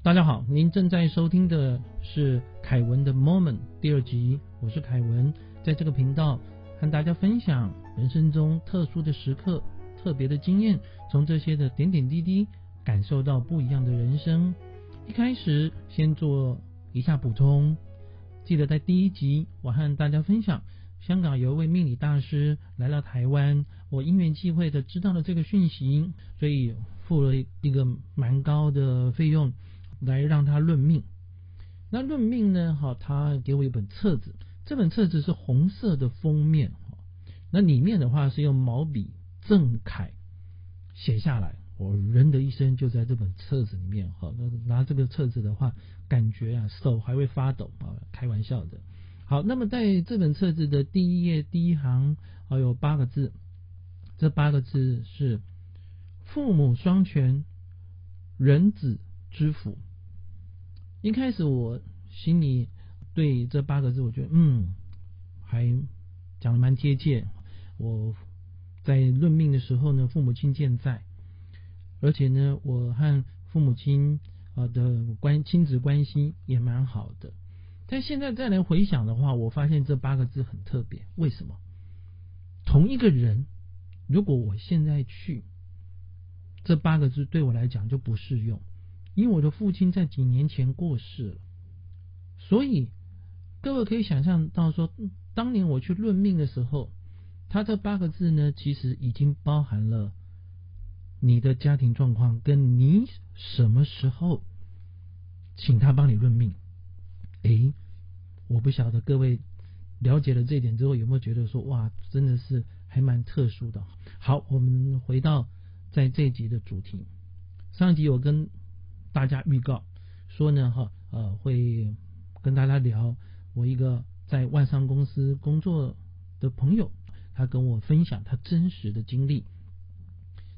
大家好，您正在收听的是凯文的 Moment 第二集，我是凯文，在这个频道和大家分享人生中特殊的时刻、特别的经验，从这些的点点滴滴感受到不一样的人生。一开始先做一下补充，记得在第一集我和大家分享，香港有一位命理大师来到台湾，我因缘际会的知道了这个讯息，所以付了一个蛮高的费用。来让他论命，那论命呢？哈，他给我一本册子，这本册子是红色的封面，那里面的话是用毛笔正楷写下来。我人的一生就在这本册子里面，哈，那拿这个册子的话，感觉啊手还会发抖啊，开玩笑的。好，那么在这本册子的第一页第一行啊有八个字，这八个字是父母双全，人子之福。一开始我心里对这八个字，我觉得嗯，还讲的蛮贴切。我在论命的时候呢，父母亲健在，而且呢，我和父母亲啊的关亲子关系也蛮好的。但现在再来回想的话，我发现这八个字很特别。为什么？同一个人，如果我现在去，这八个字对我来讲就不适用。因为我的父亲在几年前过世了，所以各位可以想象到说，当年我去论命的时候，他这八个字呢，其实已经包含了你的家庭状况，跟你什么时候请他帮你论命。诶，我不晓得各位了解了这点之后，有没有觉得说，哇，真的是还蛮特殊的。好，我们回到在这一集的主题，上一集我跟大家预告说呢，哈，呃，会跟大家聊我一个在外商公司工作的朋友，他跟我分享他真实的经历。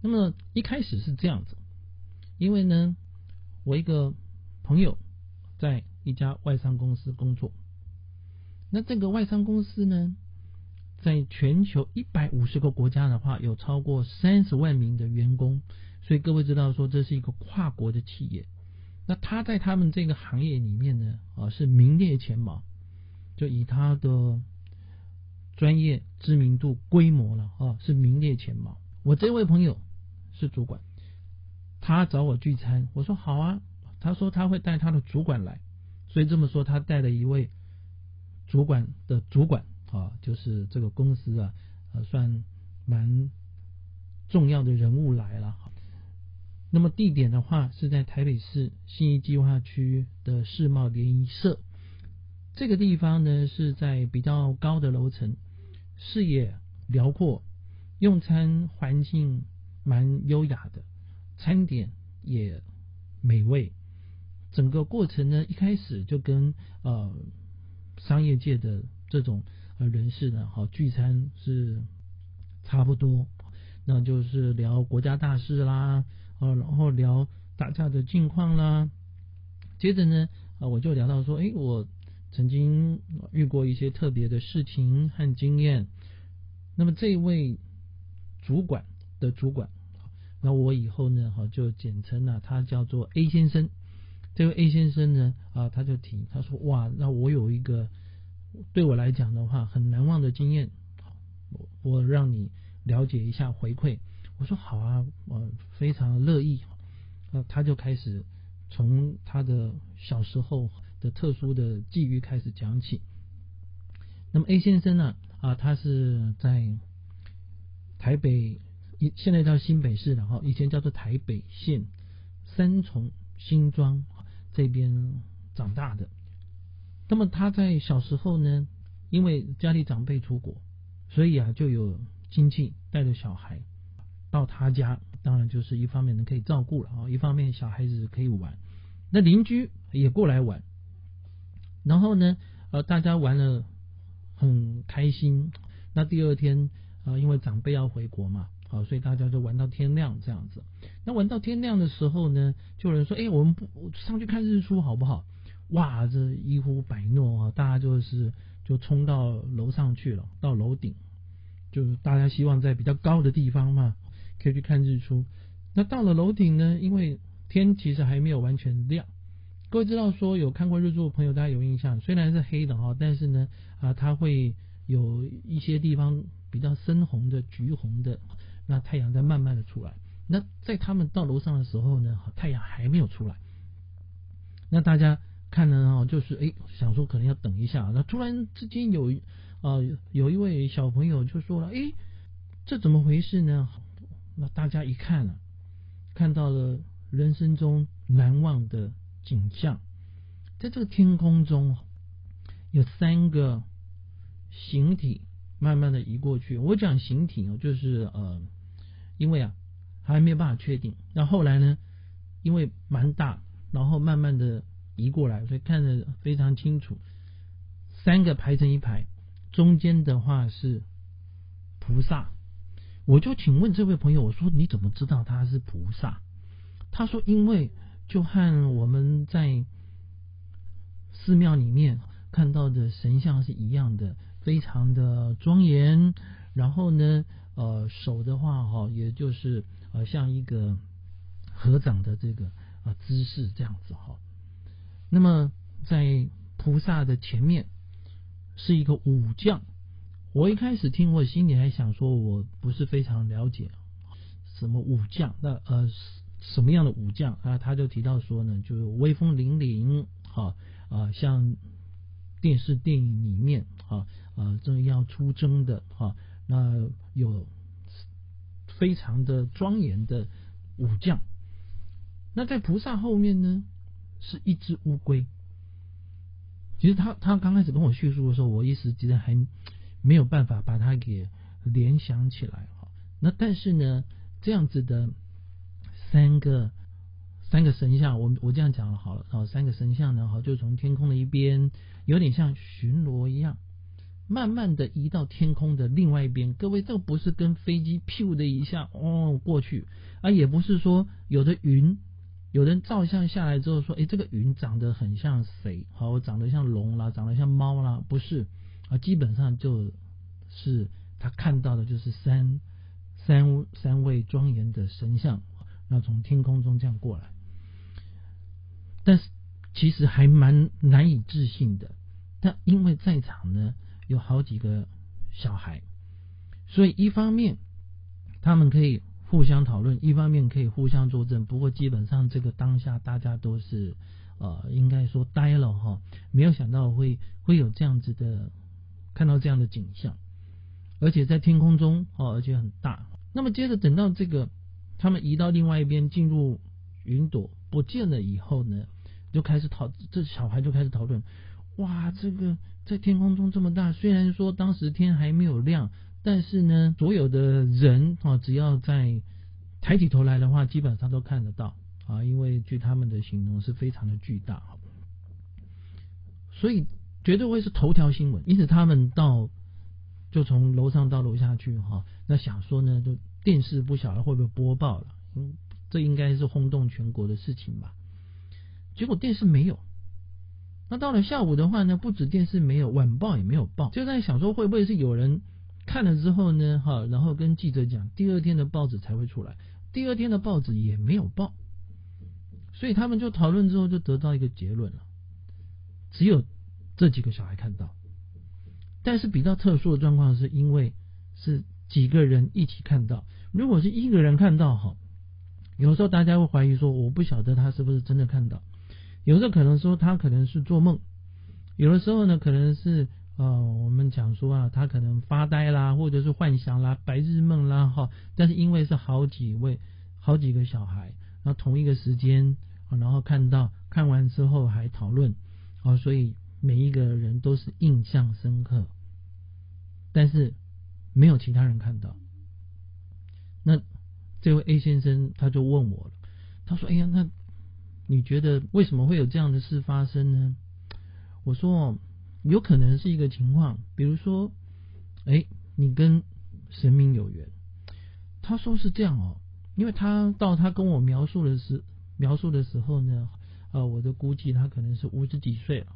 那么一开始是这样子，因为呢，我一个朋友在一家外商公司工作，那这个外商公司呢，在全球一百五十个国家的话，有超过三十万名的员工。所以各位知道说这是一个跨国的企业，那他在他们这个行业里面呢，啊是名列前茅，就以他的专业知名度规模了啊是名列前茅。我这位朋友是主管，他找我聚餐，我说好啊，他说他会带他的主管来，所以这么说他带了一位主管的主管啊，就是这个公司啊，呃算蛮重要的人物来了。那么地点的话是在台北市信义计划区的世贸联谊社，这个地方呢是在比较高的楼层，视野辽阔，用餐环境蛮优雅的，餐点也美味。整个过程呢一开始就跟呃商业界的这种呃人士呢好聚餐是差不多，那就是聊国家大事啦。啊，然后聊大家的近况啦。接着呢，啊，我就聊到说，哎，我曾经遇过一些特别的事情和经验。那么这位主管的主管，那我以后呢，哈，就简称了他叫做 A 先生。这位 A 先生呢，啊，他就提，他说，哇，那我有一个对我来讲的话很难忘的经验，我我让你了解一下回馈。我说好啊，我非常乐意。那他就开始从他的小时候的特殊的际遇开始讲起。那么 A 先生呢，啊，他是在台北，一现在叫新北市，然后以前叫做台北县三重新庄这边长大的。那么他在小时候呢，因为家里长辈出国，所以啊，就有亲戚带着小孩。到他家，当然就是一方面呢可以照顾了啊，一方面小孩子可以玩，那邻居也过来玩，然后呢，呃，大家玩了很开心。那第二天啊，因为长辈要回国嘛，好，所以大家就玩到天亮这样子。那玩到天亮的时候呢，就有人说：“哎，我们不上去看日出好不好？”哇，这一呼百诺啊，大家就是就冲到楼上去了，到楼顶，就大家希望在比较高的地方嘛。可以去看日出。那到了楼顶呢？因为天其实还没有完全亮，各位知道说有看过日出的朋友，大家有印象，虽然是黑的哈，但是呢啊，它会有一些地方比较深红的、橘红的，那太阳在慢慢的出来。那在他们到楼上的时候呢，太阳还没有出来。那大家看呢哦，就是哎，想说可能要等一下。那突然之间有啊，有一位小朋友就说了：“哎，这怎么回事呢？”那大家一看啊，看到了人生中难忘的。景象，在这个天空中有三个形体慢慢的移过去。我讲形体哦，就是呃，因为啊还没有办法确定。那后来呢，因为蛮大，然后慢慢的移过来，所以看得非常清楚。三个排成一排，中间的话是菩萨。我就请问这位朋友，我说你怎么知道他是菩萨？他说因为。就和我们在寺庙里面看到的神像是一样的，非常的庄严。然后呢，呃，手的话哈，也就是呃像一个合掌的这个啊姿势这样子哈。那么在菩萨的前面是一个武将。我一开始听，我心里还想说，我不是非常了解什么武将。那呃。什么样的武将啊？他就提到说呢，就是威风凛凛，哈啊，像电视电影里面，哈啊，正要出征的，哈，那有非常的庄严的武将。那在菩萨后面呢，是一只乌龟。其实他他刚开始跟我叙述的时候，我一时之间还没有办法把它给联想起来，哈。那但是呢，这样子的。三个三个神像，我我这样讲了好了，好三个神像呢，好就从天空的一边，有点像巡逻一样，慢慢的移到天空的另外一边。各位，这个不是跟飞机咻的一下哦过去，啊，也不是说有的云，有人照相下来之后说，哎，这个云长得很像谁？好，长得像龙啦，长得像猫啦，不是啊，基本上就是他看到的就是三三三位庄严的神像。那从天空中这样过来，但是其实还蛮难以置信的。但因为在场呢有好几个小孩，所以一方面他们可以互相讨论，一方面可以互相作证。不过基本上这个当下大家都是呃，应该说呆了哈，没有想到会会有这样子的看到这样的景象，而且在天空中哦，而且很大。那么接着等到这个。他们移到另外一边，进入云朵不见了以后呢，就开始讨这小孩就开始讨论，哇，这个在天空中这么大，虽然说当时天还没有亮，但是呢，所有的人啊，只要在抬起头来的话，基本上都看得到啊，因为据他们的形容是非常的巨大，所以绝对会是头条新闻。因此他们到就从楼上到楼下去哈，那想说呢就。电视不晓得会不会播报了，嗯，这应该是轰动全国的事情吧。结果电视没有，那到了下午的话呢，不止电视没有，晚报也没有报。就在想说会不会是有人看了之后呢，哈，然后跟记者讲，第二天的报纸才会出来。第二天的报纸也没有报，所以他们就讨论之后就得到一个结论了，只有这几个小孩看到。但是比较特殊的状况是因为是。几个人一起看到，如果是一个人看到哈，有时候大家会怀疑说，我不晓得他是不是真的看到，有时候可能说他可能是做梦，有的时候呢可能是呃我们讲说啊，他可能发呆啦，或者是幻想啦、白日梦啦哈，但是因为是好几位、好几个小孩，然后同一个时间，然后看到看完之后还讨论，啊，所以每一个人都是印象深刻，但是。没有其他人看到，那这位 A 先生他就问我了，他说：“哎呀，那你觉得为什么会有这样的事发生呢？”我说：“有可能是一个情况，比如说，哎，你跟神明有缘。”他说是这样哦，因为他到他跟我描述的是描述的时候呢，呃，我的估计他可能是五十几岁了，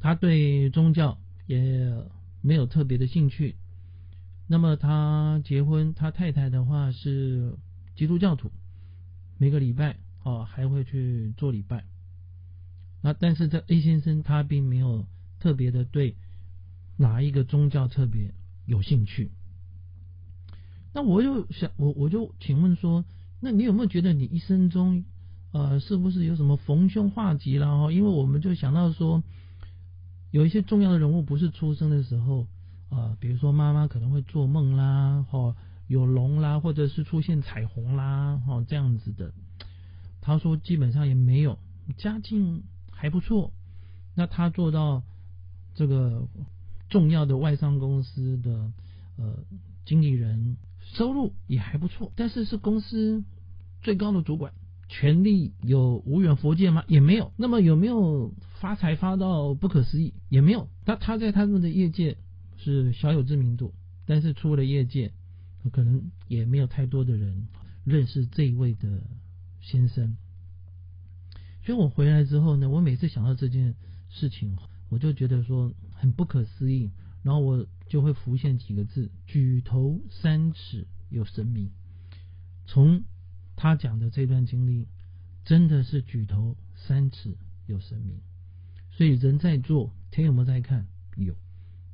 他对宗教也没有特别的兴趣。那么他结婚，他太太的话是基督教徒，每个礼拜哦还会去做礼拜。那但是这 A 先生他并没有特别的对哪一个宗教特别有兴趣。那我就想，我我就请问说，那你有没有觉得你一生中，呃，是不是有什么逢凶化吉啦？哈，因为我们就想到说，有一些重要的人物不是出生的时候，呃，比如说妈妈可能会做梦啦，哈，有龙啦，或者是出现彩虹啦，哈，这样子的。他说基本上也没有，家境还不错。那他做到这个重要的外商公司的呃经理人。收入也还不错，但是是公司最高的主管，权力有无远佛界吗？也没有。那么有没有发财发到不可思议？也没有。他他在他们的业界是小有知名度，但是出了业界，可能也没有太多的人认识这一位的先生。所以我回来之后呢，我每次想到这件事情，我就觉得说很不可思议。然后我就会浮现几个字：举头三尺有神明。从他讲的这段经历，真的是举头三尺有神明。所以人在做，天有没有在看？有。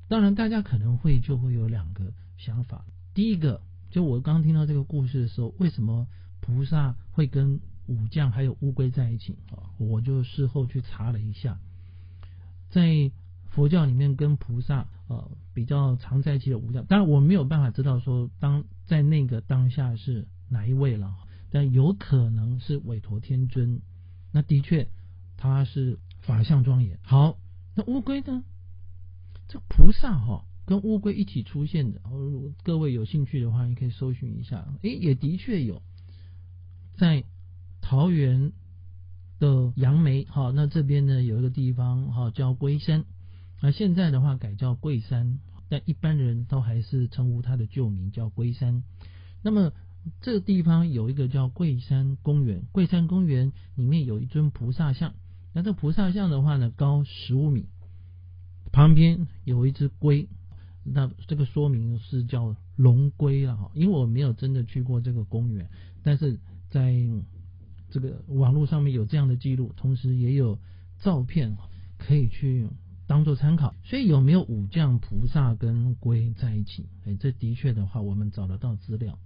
当然，大家可能会就会有两个想法。第一个，就我刚听到这个故事的时候，为什么菩萨会跟武将还有乌龟在一起？啊，我就事后去查了一下，在。佛教里面跟菩萨呃比较常在一起的武将，当然我没有办法知道说当在那个当下是哪一位了，但有可能是韦陀天尊。那的确他是法相庄严。好，那乌龟呢？这菩萨哈跟乌龟一起出现的，哦各位有兴趣的话，你可以搜寻一下。诶，也的确有在桃园的杨梅哈，那这边呢有一个地方哈叫龟山。那现在的话改叫桂山，但一般人都还是称呼它的旧名叫龟山。那么这个地方有一个叫桂山公园，桂山公园里面有一尊菩萨像。那这菩萨像的话呢，高十五米，旁边有一只龟。那这个说明是叫龙龟了哈，因为我没有真的去过这个公园，但是在这个网络上面有这样的记录，同时也有照片可以去。当做参考，所以有没有武将菩萨跟龟在一起？哎，这的确的话，我们找得到资料。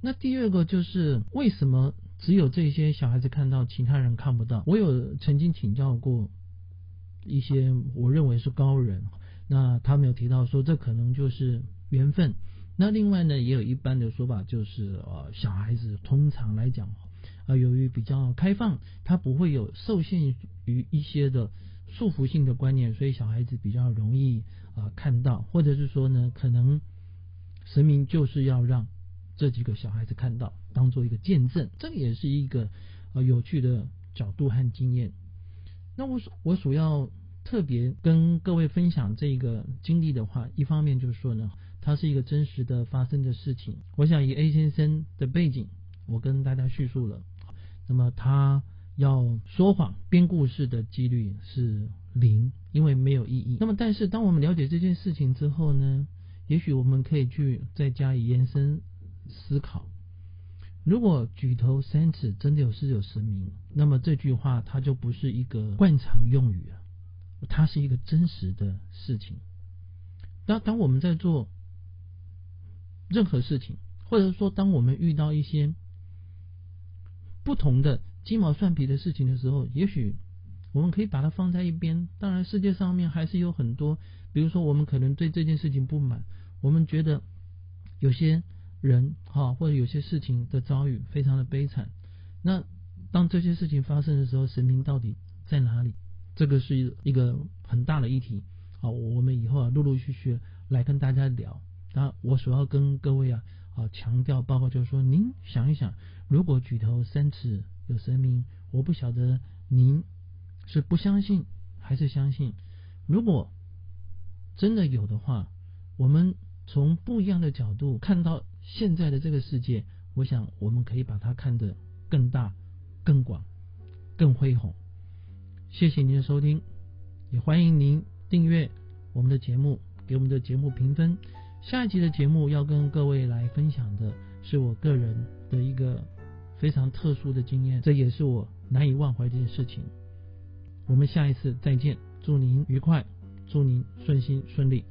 那第二个就是为什么只有这些小孩子看到，其他人看不到？我有曾经请教过一些我认为是高人，那他们有提到说，这可能就是缘分。那另外呢，也有一般的说法，就是呃，小孩子通常来讲，啊，由于比较开放，他不会有受限于一些的。束缚性的观念，所以小孩子比较容易啊看到，或者是说呢，可能神明就是要让这几个小孩子看到，当做一个见证，这个也是一个呃有趣的角度和经验。那我所我所要特别跟各位分享这个经历的话，一方面就是说呢，它是一个真实的发生的事情。我想以 A 先生的背景，我跟大家叙述了，那么他。要说谎编故事的几率是零，因为没有意义。那么，但是当我们了解这件事情之后呢，也许我们可以去再加以延伸思考。如果举头三尺真的有是有神明，那么这句话它就不是一个惯常用语了，它是一个真实的事情。当当我们在做任何事情，或者说当我们遇到一些不同的。鸡毛蒜皮的事情的时候，也许我们可以把它放在一边。当然，世界上面还是有很多，比如说我们可能对这件事情不满，我们觉得有些人哈或者有些事情的遭遇非常的悲惨。那当这些事情发生的时候，神明到底在哪里？这个是一个很大的议题。好，我们以后啊陆陆续续来跟大家聊。那我所要跟各位啊啊强调，包括就是说，您想一想，如果举头三尺。有神明，我不晓得您是不相信还是相信。如果真的有的话，我们从不一样的角度看到现在的这个世界，我想我们可以把它看得更大、更广、更恢宏。谢谢您的收听，也欢迎您订阅我们的节目，给我们的节目评分。下一集的节目要跟各位来分享的是我个人的一个。非常特殊的经验，这也是我难以忘怀的一件事情。我们下一次再见，祝您愉快，祝您顺心顺利。